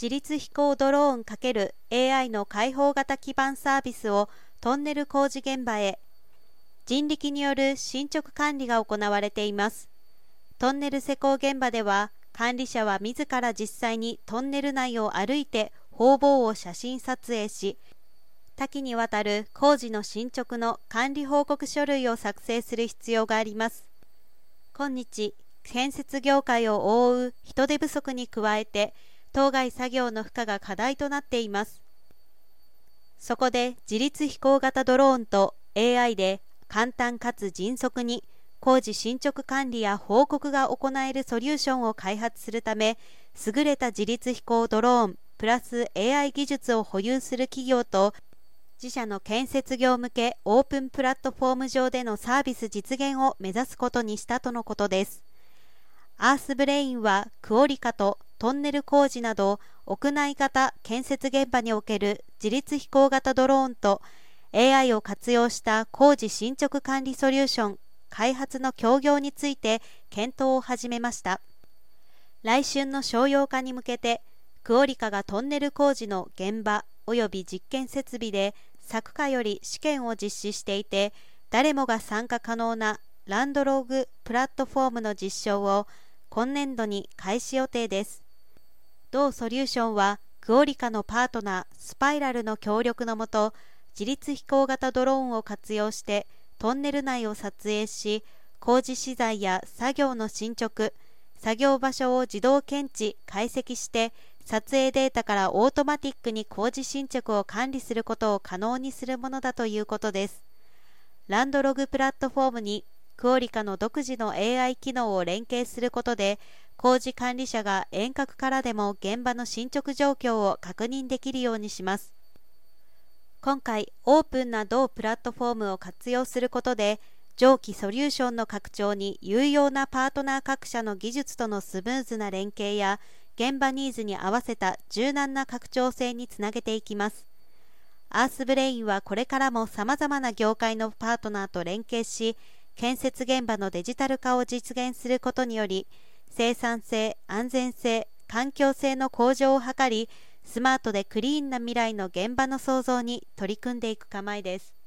自律飛行ドローン ×AI の開放型基盤サービスをトンネル工事現場へ。人力による進捗管理が行われています。トンネル施工現場では管理者は自ら実際にトンネル内を歩いて方々を写真撮影し多岐にわたる工事の進捗の管理報告書類を作成する必要があります。今日建設業界を覆う人手不足に加えて当該作業の負荷が課題となっています。そこで自律飛行型ドローンと AI で簡単かつ迅速に工事進捗管理や報告が行えるソリューションを開発するため優れた自律飛行ドローンプラス AI 技術を保有する企業と自社の建設業向けオープンプラットフォーム上でのサービス実現を目指すことにしたとのことです。アースブレインはクオリカとトンネル工事など屋内型建設現場における自律飛行型ドローンと AI を活用した工事進捗管理ソリューション開発の協業について検討を始めました。来春の商用化に向けてクオリカがトンネル工事の現場及び実験設備で昨夏より試験を実施していて誰もが参加可能なランドローグプラットフォームの実証を今年度に開始予定です。同ソリューションはクオリカのパートナースパイラルの協力のもと自律飛行型ドローンを活用してトンネル内を撮影し工事資材や作業の進捗作業場所を自動検知解析して撮影データからオートマティックに工事進捗を管理することを可能にするものだということです。ランドログプラットフォームにクオリカの独自の AI 機能を連携することで工事管理者が遠隔からでも現場の進捗状況を確認できるようにします。今回オープンな同プラットフォームを活用することで上記ソリューションの拡張に有用なパートナー各社の技術とのスムーズな連携や現場ニーズに合わせた柔軟な拡張性につなげていきます。アースブレインはこれからもさまざまな業界のパートナーと連携し建設現場のデジタル化を実現することにより生産性、安全性、環境性の向上を図り、スマートでクリーンな未来の現場の創造に取り組んでいく構えです。